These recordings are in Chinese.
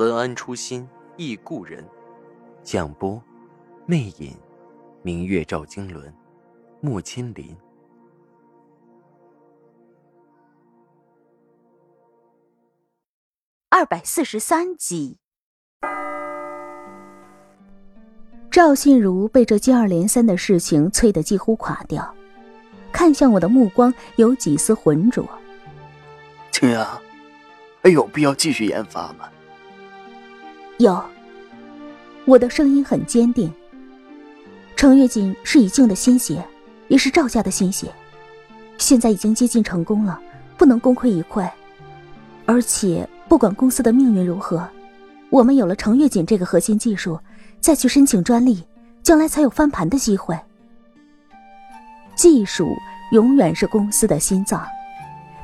文安初心忆故人，蒋波魅影，明月照经纶，木千林。二百四十三集，赵信如被这接二连三的事情催得几乎垮掉，看向我的目光有几丝浑浊。青阳，还有必要继续研发吗？有。我的声音很坚定。程月锦是以静的心血，也是赵家的心血，现在已经接近成功了，不能功亏一篑，而且。不管公司的命运如何，我们有了程月锦这个核心技术，再去申请专利，将来才有翻盘的机会。技术永远是公司的心脏，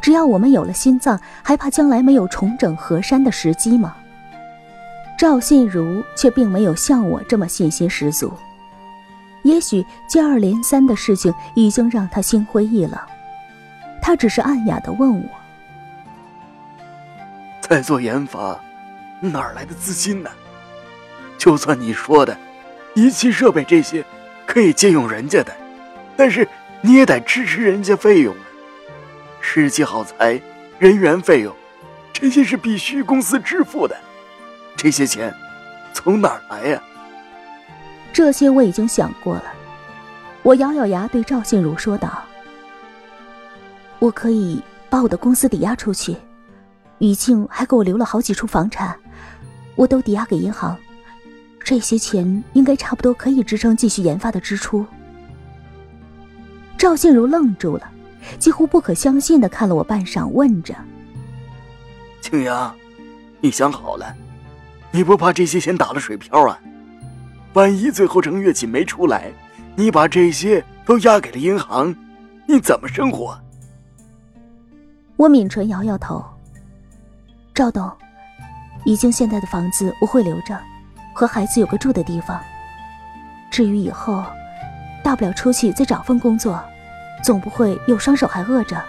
只要我们有了心脏，还怕将来没有重整河山的时机吗？赵信如却并没有像我这么信心十足，也许接二连三的事情已经让他心灰意冷，他只是暗哑的问我。在做研发，哪儿来的资金呢？就算你说的，仪器设备这些可以借用人家的，但是你也得支持人家费用啊。时机耗材、人员费用，这些是必须公司支付的。这些钱从哪儿来呀？这些我已经想过了。我咬咬牙对赵信如说道：“我可以把我的公司抵押出去。”于静还给我留了好几处房产，我都抵押给银行，这些钱应该差不多可以支撑继续研发的支出。赵信如愣住了，几乎不可相信的看了我半晌，问着：“青阳，你想好了？你不怕这些钱打了水漂啊？万一最后程月锦没出来，你把这些都押给了银行，你怎么生活？”我抿唇摇摇头。赵董，已经现在的房子我会留着，和孩子有个住的地方。至于以后，大不了出去再找份工作，总不会又双手还饿着。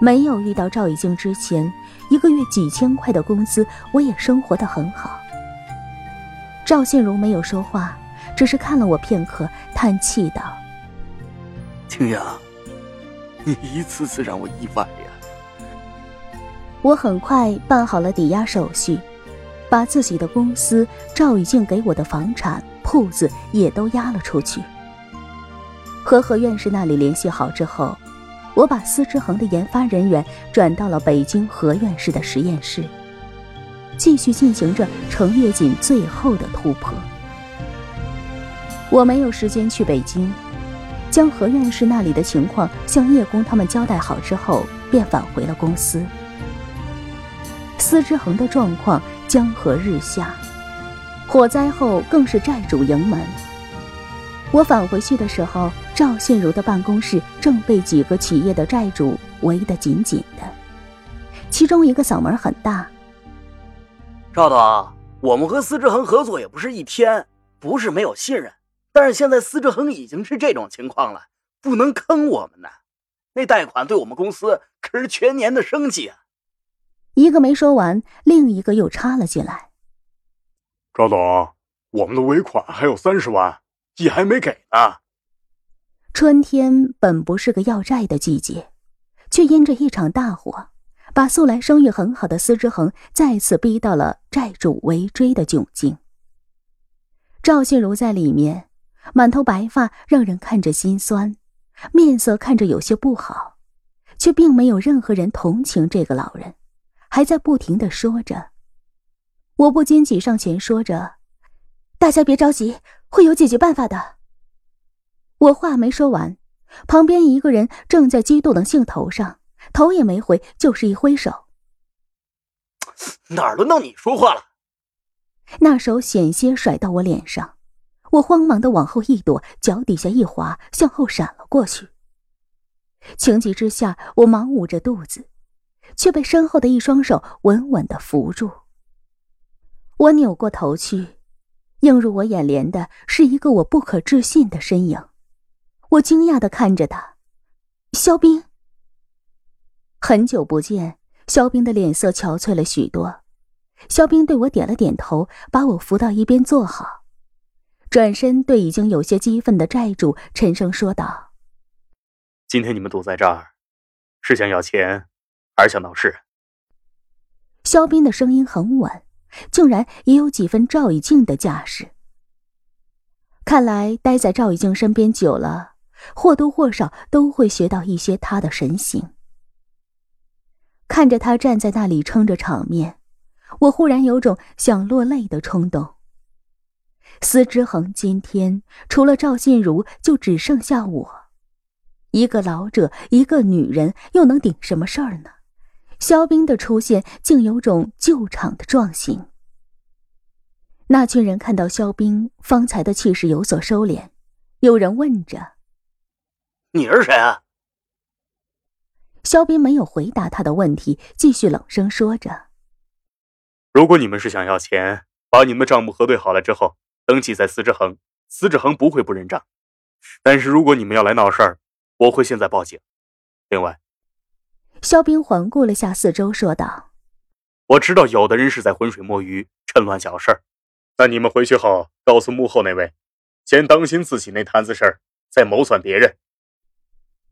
没有遇到赵以静之前，一个月几千块的工资，我也生活的很好。赵信荣没有说话，只是看了我片刻，叹气道：“青阳，你一次次让我意外呀。”我很快办好了抵押手续，把自己的公司、赵以静给我的房产、铺子也都押了出去。和何院士那里联系好之后，我把司之恒的研发人员转到了北京何院士的实验室，继续进行着程月锦最后的突破。我没有时间去北京，将何院士那里的情况向叶公他们交代好之后，便返回了公司。司之恒的状况江河日下，火灾后更是债主盈门。我返回去的时候，赵信如的办公室正被几个企业的债主围得紧紧的，其中一个嗓门很大：“赵总，我们和司之恒合作也不是一天，不是没有信任，但是现在司之恒已经是这种情况了，不能坑我们呢。那贷款对我们公司可是全年的生计啊。”一个没说完，另一个又插了进来：“赵总，我们的尾款还有三十万，也还没给呢。”春天本不是个要债的季节，却因着一场大火，把素来声誉很好的司之恒再次逼到了债主围追的窘境。赵信如在里面，满头白发，让人看着心酸，面色看着有些不好，却并没有任何人同情这个老人。还在不停的说着，我不禁挤上前说着：“大家别着急，会有解决办法的。”我话没说完，旁边一个人正在激动的兴头上，头也没回，就是一挥手：“哪儿轮到你说话了？那手险些甩到我脸上，我慌忙的往后一躲，脚底下一滑，向后闪了过去。情急之下，我忙捂着肚子，却被身后的一双手稳稳的扶住。我扭过头去，映入我眼帘的是一个我不可置信的身影。我惊讶的看着他，肖冰。很久不见，肖冰的脸色憔悴了许多。肖冰对我点了点头，把我扶到一边坐好，转身对已经有些激愤的债主沉声说道：“今天你们堵在这儿，是想要钱，还是想闹事？”肖冰的声音很稳，竟然也有几分赵以静的架势。看来待在赵以静身边久了，或多或少都会学到一些他的神行。看着他站在那里撑着场面。我忽然有种想落泪的冲动。司之恒今天除了赵信如，就只剩下我，一个老者，一个女人，又能顶什么事儿呢？肖冰的出现竟有种救场的壮行。那群人看到肖冰方才的气势有所收敛，有人问着：“你是谁啊？”肖斌没有回答他的问题，继续冷声说着。如果你们是想要钱，把你们的账目核对好了之后，登记在司之恒，司之恒不会不认账。但是如果你们要来闹事儿，我会现在报警。另外，肖斌环顾了下四周，说道：“我知道有的人是在浑水摸鱼，趁乱小事儿。那你们回去后告诉幕后那位，先当心自己那摊子事儿，再谋算别人。”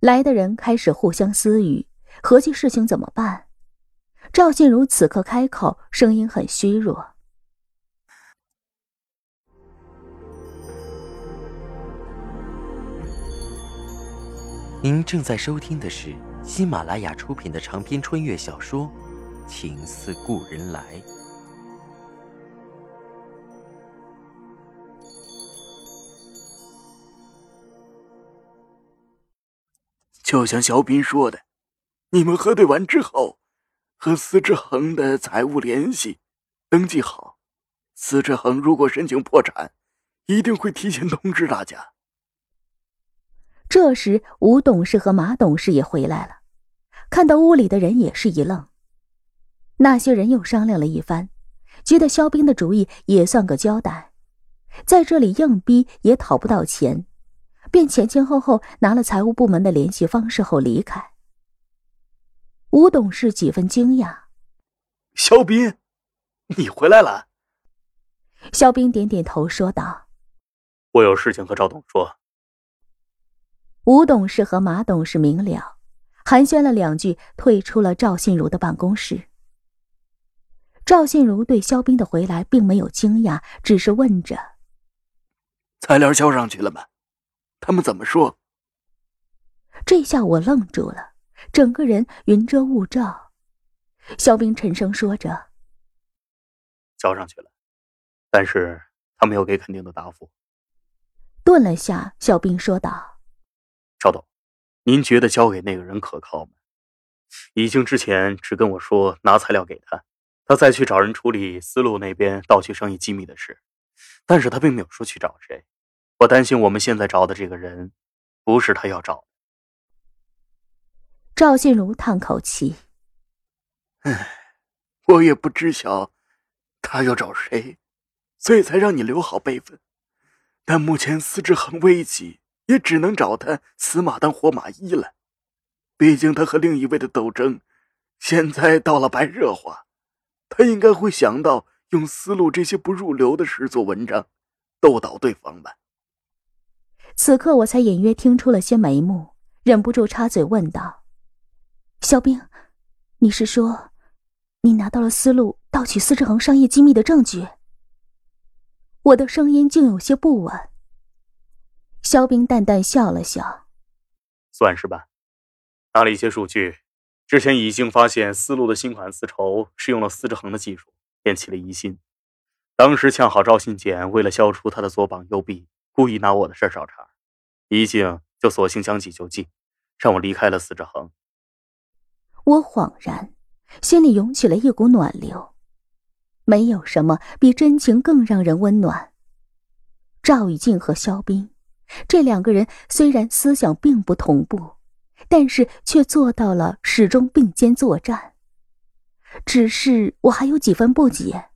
来的人开始互相私语，合计事情怎么办。赵信如此刻开口，声音很虚弱。您正在收听的是喜马拉雅出品的长篇穿越小说《情似故人来》。就像小斌说的，你们核对完之后。和司之恒的财务联系，登记好。司之恒如果申请破产，一定会提前通知大家。这时，吴董事和马董事也回来了，看到屋里的人也是一愣。那些人又商量了一番，觉得肖冰的主意也算个交代，在这里硬逼也讨不到钱，便前前后后拿了财务部门的联系方式后离开。吴董事几分惊讶：“肖斌，你回来了。”肖斌点点头说道：“我有事情和赵董说。”吴董事和马董事明了，寒暄了两句，退出了赵信如的办公室。赵信如对肖斌的回来并没有惊讶，只是问着：“材料交上去了吗？他们怎么说？”这下我愣住了。整个人云遮雾罩，肖冰沉声说着：“交上去了，但是他没有给肯定的答复。”顿了下，肖冰说道：“赵董，您觉得交给那个人可靠吗？已经之前只跟我说拿材料给他，他再去找人处理丝路那边盗取生意机密的事，但是他并没有说去找谁。我担心我们现在找的这个人，不是他要找。”赵信如叹口气：“唉，我也不知晓他要找谁，所以才让你留好备份。但目前司之恒危急，也只能找他死马当活马医了。毕竟他和另一位的斗争，现在到了白热化，他应该会想到用思路这些不入流的事做文章，斗倒对方吧。”此刻我才隐约听出了些眉目，忍不住插嘴问道。肖冰，你是说，你拿到了思路盗取司之恒商业机密的证据？我的声音竟有些不稳。肖冰淡淡笑了笑，算是吧。拿了一些数据，之前已经发现思路的新款丝绸是用了司之恒的技术，便起了疑心。当时恰好赵信简为了消除他的左膀右臂，故意拿我的事找茬，一静就索性将计就计，让我离开了司之恒。我恍然，心里涌起了一股暖流。没有什么比真情更让人温暖。赵以静和肖斌，这两个人虽然思想并不同步，但是却做到了始终并肩作战。只是我还有几分不解。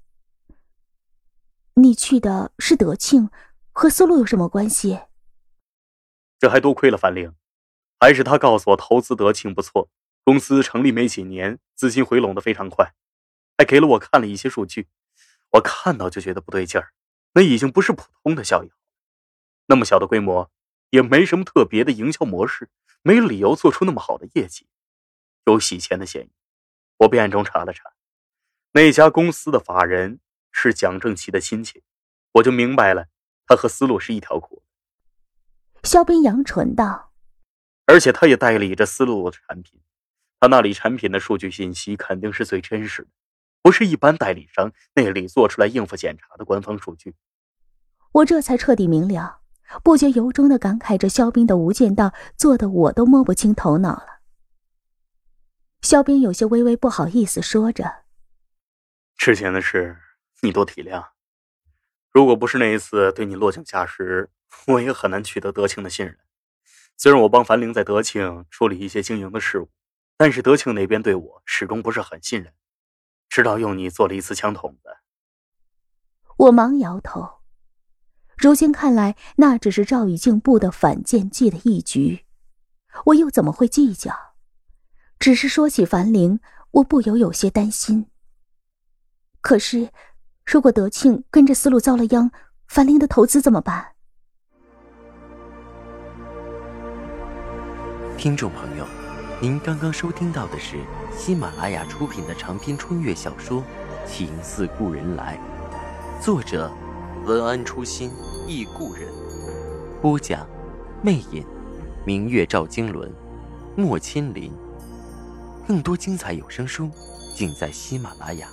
你去的是德庆，和思路有什么关系？这还多亏了樊玲，还是他告诉我投资德庆不错，公司成立没几年，资金回笼的非常快，还给了我看了一些数据，我看到就觉得不对劲儿，那已经不是普通的效益，那么小的规模，也没什么特别的营销模式，没理由做出那么好的业绩，有洗钱的嫌疑。我便暗中查了查，那家公司的法人是蒋正奇的亲戚，我就明白了，他和思路是一条裤。肖斌扬唇道：“而且他也代理着思路的产品，他那里产品的数据信息肯定是最真实的，不是一般代理商那里做出来应付检查的官方数据。”我这才彻底明了，不觉由衷的感慨着肖斌的无间道做的我都摸不清头脑了。肖斌有些微微不好意思，说着：“之前的事你多体谅。如果不是那一次对你落井下石，我也很难取得德庆的信任。虽然我帮樊玲在德庆处理一些经营的事务，但是德庆那边对我始终不是很信任，直到用你做了一次枪筒子。”我忙摇头。如今看来，那只是赵以静布的反间计的一局，我又怎么会计较？只是说起樊玲，我不由有些担心。可是，如果德庆跟着思路遭了殃，樊玲的投资怎么办？听众朋友，您刚刚收听到的是喜马拉雅出品的长篇穿越小说《情似故人来》，作者文安初心忆故人，播讲魅影，明月照经纶，莫千林。更多精彩有声书，尽在喜马拉雅。